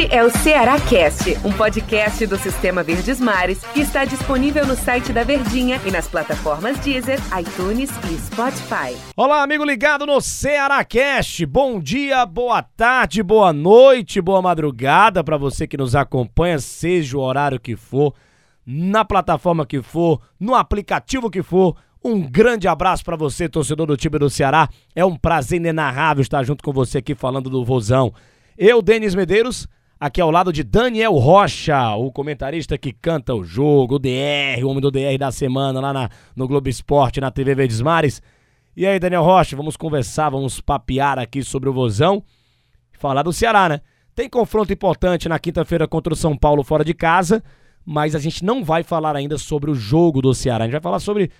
Este é o Ceará Cast, um podcast do Sistema Verdes Mares que está disponível no site da Verdinha e nas plataformas Deezer, iTunes e Spotify. Olá, amigo ligado no Ceará Cast. Bom dia, boa tarde, boa noite, boa madrugada para você que nos acompanha, seja o horário que for, na plataforma que for, no aplicativo que for. Um grande abraço para você, torcedor do time do Ceará. É um prazer inenarrável estar junto com você aqui falando do Vozão. Eu, Denis Medeiros, aqui ao lado de Daniel Rocha, o comentarista que canta o jogo, o DR, o homem do DR da semana lá na, no Globo Esporte, na TV Verdes Mares. E aí, Daniel Rocha, vamos conversar, vamos papear aqui sobre o Vozão falar do Ceará, né? Tem confronto importante na quinta-feira contra o São Paulo fora de casa, mas a gente não vai falar ainda sobre o jogo do Ceará. A gente vai falar sobre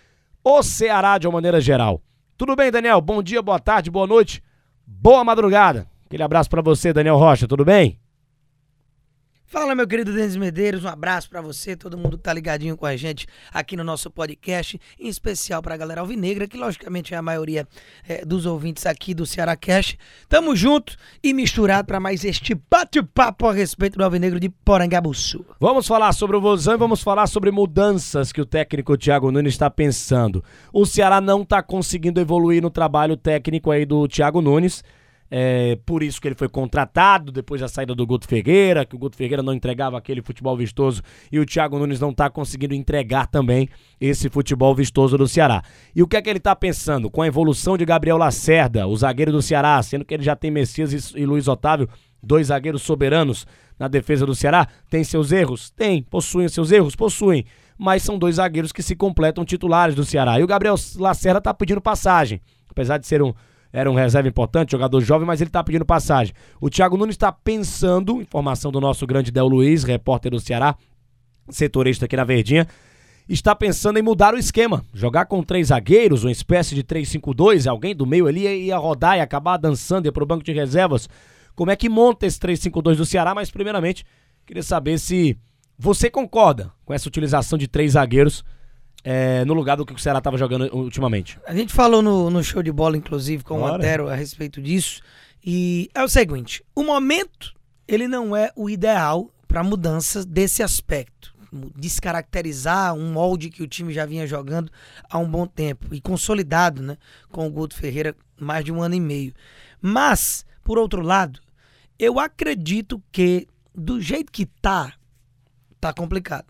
o Ceará de uma maneira geral. Tudo bem, Daniel? Bom dia, boa tarde, boa noite, boa madrugada. Aquele abraço para você, Daniel Rocha, tudo bem? Fala, meu querido Denis Medeiros, um abraço para você, todo mundo que tá ligadinho com a gente aqui no nosso podcast, em especial pra galera alvinegra, que logicamente é a maioria é, dos ouvintes aqui do Ceará Cash. Tamo junto e misturado para mais este bate-papo a respeito do alvinegro de Porangabuçu. Vamos falar sobre o Vozão e vamos falar sobre mudanças que o técnico Thiago Nunes está pensando. O Ceará não tá conseguindo evoluir no trabalho técnico aí do Thiago Nunes. É, por isso que ele foi contratado depois da saída do Guto Ferreira, que o Guto Ferreira não entregava aquele futebol vistoso e o Thiago Nunes não está conseguindo entregar também esse futebol vistoso do Ceará. E o que é que ele está pensando? Com a evolução de Gabriel Lacerda, o zagueiro do Ceará, sendo que ele já tem Messias e Luiz Otávio, dois zagueiros soberanos na defesa do Ceará, tem seus erros? Tem. Possuem seus erros? Possuem. Mas são dois zagueiros que se completam titulares do Ceará. E o Gabriel Lacerda está pedindo passagem. Apesar de ser um, era um reserva importante, jogador jovem, mas ele está pedindo passagem. O Thiago Nunes está pensando, informação do nosso grande Del Luiz, repórter do Ceará, setorista aqui na Verdinha, está pensando em mudar o esquema. Jogar com três zagueiros, uma espécie de 3-5-2, alguém do meio ali ia rodar e acabar dançando, ia pro banco de reservas. Como é que monta esse 3-5-2 do Ceará? Mas primeiramente, queria saber se você concorda com essa utilização de três zagueiros é, no lugar do que o Ceará estava jogando ultimamente. A gente falou no, no show de bola, inclusive, com Bora. o Antero a respeito disso. E é o seguinte: o momento ele não é o ideal para mudanças desse aspecto. Descaracterizar um molde que o time já vinha jogando há um bom tempo e consolidado né, com o Guto Ferreira mais de um ano e meio. Mas, por outro lado, eu acredito que do jeito que tá, tá complicado.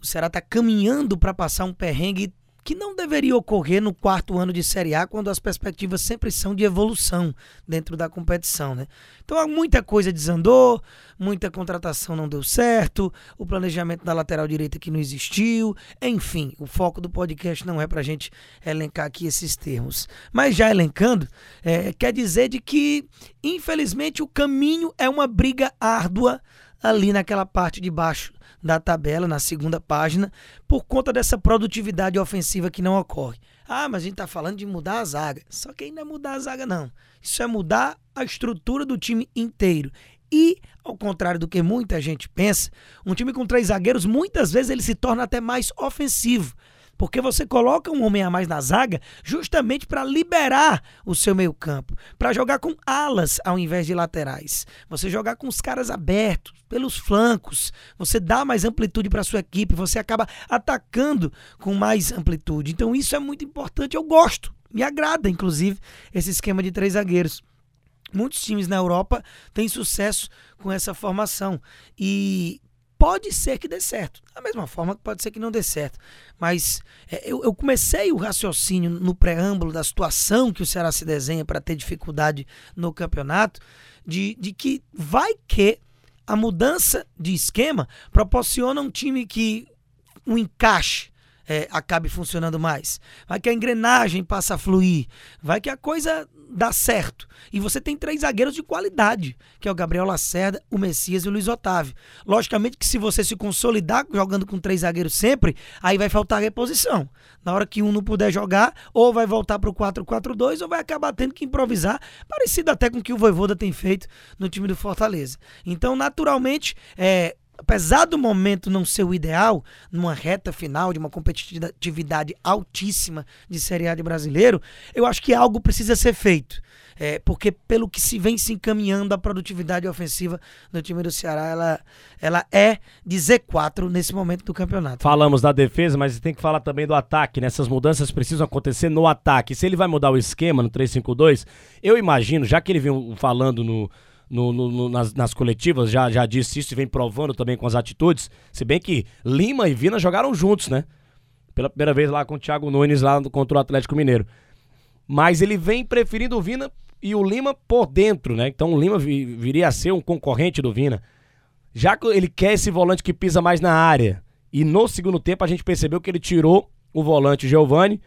O Ceará está caminhando para passar um perrengue que não deveria ocorrer no quarto ano de Série A, quando as perspectivas sempre são de evolução dentro da competição, né? Então muita coisa desandou, muita contratação não deu certo, o planejamento da lateral direita que não existiu, enfim, o foco do podcast não é para a gente elencar aqui esses termos. Mas já elencando, é, quer dizer de que, infelizmente, o caminho é uma briga árdua ali naquela parte de baixo da tabela, na segunda página, por conta dessa produtividade ofensiva que não ocorre. Ah, mas a gente está falando de mudar a zaga. Só que ainda é mudar a zaga, não. Isso é mudar a estrutura do time inteiro. E, ao contrário do que muita gente pensa, um time com três zagueiros, muitas vezes ele se torna até mais ofensivo porque você coloca um homem a mais na zaga justamente para liberar o seu meio-campo, para jogar com alas ao invés de laterais. Você jogar com os caras abertos pelos flancos, você dá mais amplitude para sua equipe, você acaba atacando com mais amplitude. Então isso é muito importante, eu gosto. Me agrada, inclusive, esse esquema de três zagueiros. Muitos times na Europa têm sucesso com essa formação. E pode ser que dê certo. Da mesma forma que pode ser que não dê certo. Mas é, eu, eu, comecei o raciocínio no preâmbulo da situação que o Ceará se desenha para ter dificuldade no campeonato, de, de que vai que a mudança de esquema proporciona um time que um encaixe é, acabe funcionando mais. Vai que a engrenagem passa a fluir. Vai que a coisa dá certo. E você tem três zagueiros de qualidade, que é o Gabriel Lacerda, o Messias e o Luiz Otávio. Logicamente que se você se consolidar jogando com três zagueiros sempre, aí vai faltar reposição. Na hora que um não puder jogar, ou vai voltar para o 4-4-2, ou vai acabar tendo que improvisar, parecido até com o que o Voivoda tem feito no time do Fortaleza. Então, naturalmente, é, apesar do momento não ser o ideal, numa reta final de uma competitividade altíssima de Série A de brasileiro, eu acho que algo precisa ser feito. É, porque pelo que se vem se encaminhando a produtividade ofensiva do time do Ceará, ela, ela é de Z4 nesse momento do campeonato. Falamos da defesa, mas tem que falar também do ataque. Né? mudanças precisam acontecer no ataque. Se ele vai mudar o esquema no 3-5-2, eu imagino, já que ele vem falando no, no, no, nas, nas, coletivas, já, já disse isso e vem provando também com as atitudes. Se bem que Lima e Vina jogaram juntos, né? Pela primeira vez lá com o Thiago Nunes lá contra o Atlético Mineiro. Mas ele vem preferindo o Vina e o Lima por dentro, né? Então o Lima viria a ser um concorrente do Vina. Já que ele quer esse volante que pisa mais na área. E no segundo tempo a gente percebeu que ele tirou o volante Giovani,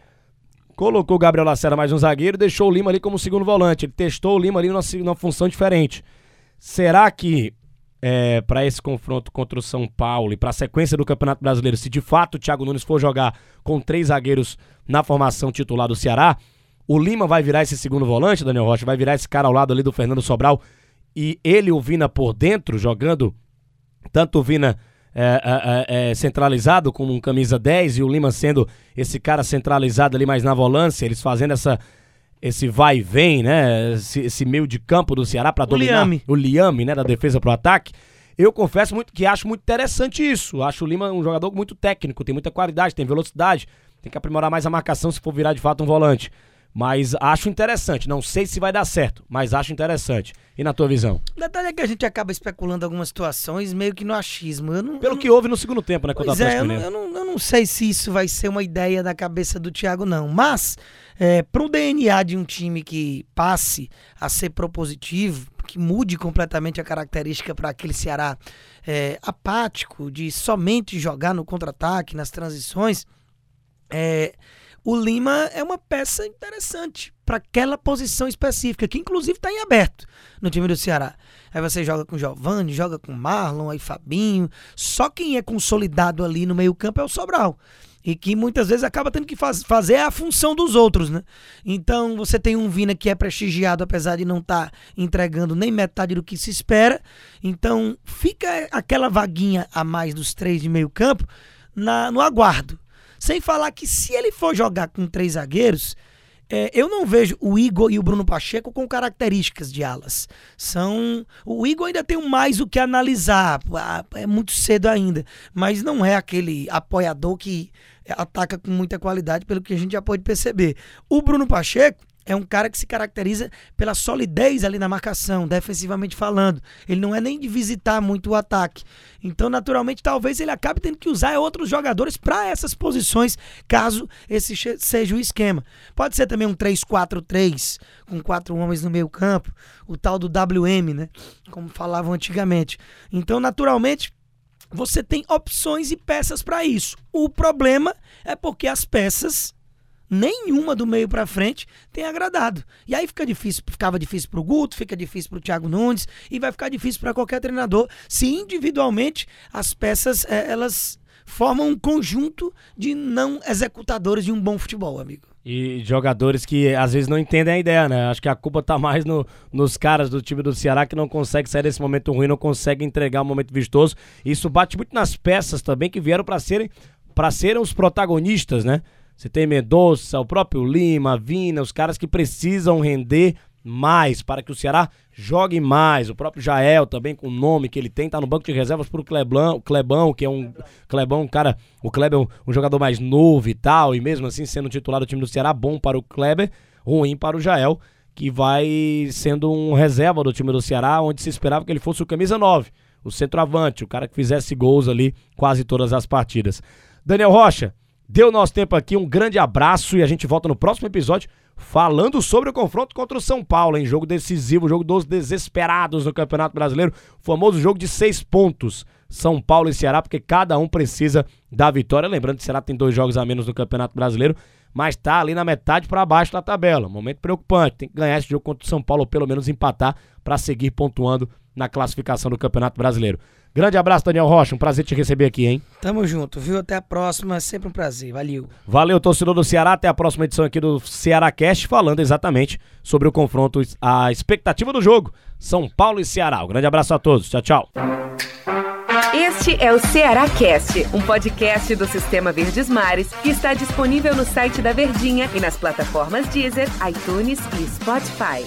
colocou o Gabriel Lacerda mais um zagueiro deixou o Lima ali como segundo volante. Ele testou o Lima ali numa, numa função diferente. Será que é, para esse confronto contra o São Paulo e para a sequência do Campeonato Brasileiro, se de fato o Thiago Nunes for jogar com três zagueiros na formação titular do Ceará, o Lima vai virar esse segundo volante, Daniel Rocha, vai virar esse cara ao lado ali do Fernando Sobral e ele o Vina por dentro, jogando tanto o Vina é, é, é, é centralizado como um camisa 10 e o Lima sendo esse cara centralizado ali mais na volância, eles fazendo essa esse vai e vem, né? Esse, esse meio de campo do Ceará para dominar Liame. o Liame, né, da defesa pro ataque. Eu confesso muito que acho muito interessante isso. Acho o Lima um jogador muito técnico, tem muita qualidade, tem velocidade, tem que aprimorar mais a marcação se for virar de fato um volante. Mas acho interessante. Não sei se vai dar certo, mas acho interessante. E na tua visão? O detalhe é que a gente acaba especulando algumas situações meio que no achismo. Eu não, Pelo eu que houve no segundo tempo, né? Pois é, eu não, eu, não, eu não sei se isso vai ser uma ideia da cabeça do Thiago, não. Mas, é, para o DNA de um time que passe a ser propositivo, que mude completamente a característica para aquele Ceará é, apático, de somente jogar no contra-ataque, nas transições, é o Lima é uma peça interessante para aquela posição específica, que inclusive está em aberto no time do Ceará. Aí você joga com Giovanni, joga com Marlon, aí Fabinho. Só quem é consolidado ali no meio-campo é o Sobral. E que muitas vezes acaba tendo que faz, fazer a função dos outros, né? Então você tem um Vina que é prestigiado, apesar de não estar tá entregando nem metade do que se espera. Então fica aquela vaguinha a mais dos três de meio-campo no aguardo. Sem falar que se ele for jogar com três zagueiros, é, eu não vejo o Igor e o Bruno Pacheco com características de alas. São. O Igor ainda tem mais o que analisar. É muito cedo ainda. Mas não é aquele apoiador que ataca com muita qualidade, pelo que a gente já pode perceber. O Bruno Pacheco, é um cara que se caracteriza pela solidez ali na marcação, defensivamente falando. Ele não é nem de visitar muito o ataque. Então, naturalmente, talvez ele acabe tendo que usar outros jogadores para essas posições, caso esse seja o esquema. Pode ser também um 3-4-3, com quatro homens no meio campo, o tal do WM, né? Como falavam antigamente. Então, naturalmente, você tem opções e peças para isso. O problema é porque as peças nenhuma do meio para frente tem agradado. E aí fica difícil, ficava difícil para o Guto, fica difícil para o Thiago Nunes e vai ficar difícil para qualquer treinador se individualmente as peças é, elas formam um conjunto de não executadores de um bom futebol, amigo. E jogadores que às vezes não entendem a ideia, né? Acho que a culpa tá mais no, nos caras do time do Ceará que não consegue sair desse momento ruim, não consegue entregar um momento vistoso. Isso bate muito nas peças também que vieram para serem para serem os protagonistas, né? Você tem Mendonça, o próprio Lima, Vina, os caras que precisam render mais para que o Ceará jogue mais. O próprio Jael também com o nome que ele tem, tá no banco de reservas Clebão, o Clebão, que é um Clebão, um cara, o Kleber é um, um, jogador mais novo e tal, e mesmo assim sendo titular do time do Ceará, bom para o Kleber, ruim para o Jael, que vai sendo um reserva do time do Ceará, onde se esperava que ele fosse o camisa 9, o centroavante, o cara que fizesse gols ali quase todas as partidas. Daniel Rocha, Deu nosso tempo aqui, um grande abraço e a gente volta no próximo episódio falando sobre o confronto contra o São Paulo, em jogo decisivo, jogo dos desesperados no Campeonato Brasileiro, famoso jogo de seis pontos, São Paulo e Ceará, porque cada um precisa da vitória. Lembrando que o Ceará tem dois jogos a menos no Campeonato Brasileiro, mas tá ali na metade para baixo da tabela. Momento preocupante, tem que ganhar esse jogo contra o São Paulo ou pelo menos empatar para seguir pontuando na classificação do Campeonato Brasileiro. Grande abraço, Daniel Rocha. Um prazer te receber aqui, hein? Tamo junto, viu? Até a próxima. Sempre um prazer. Valeu. Valeu, torcedor do Ceará. Até a próxima edição aqui do Ceará Cast, falando exatamente sobre o confronto, a expectativa do jogo. São Paulo e Ceará. Um grande abraço a todos. Tchau, tchau. Este é o Ceará Cast, um podcast do Sistema Verdes Mares que está disponível no site da Verdinha e nas plataformas Deezer, iTunes e Spotify.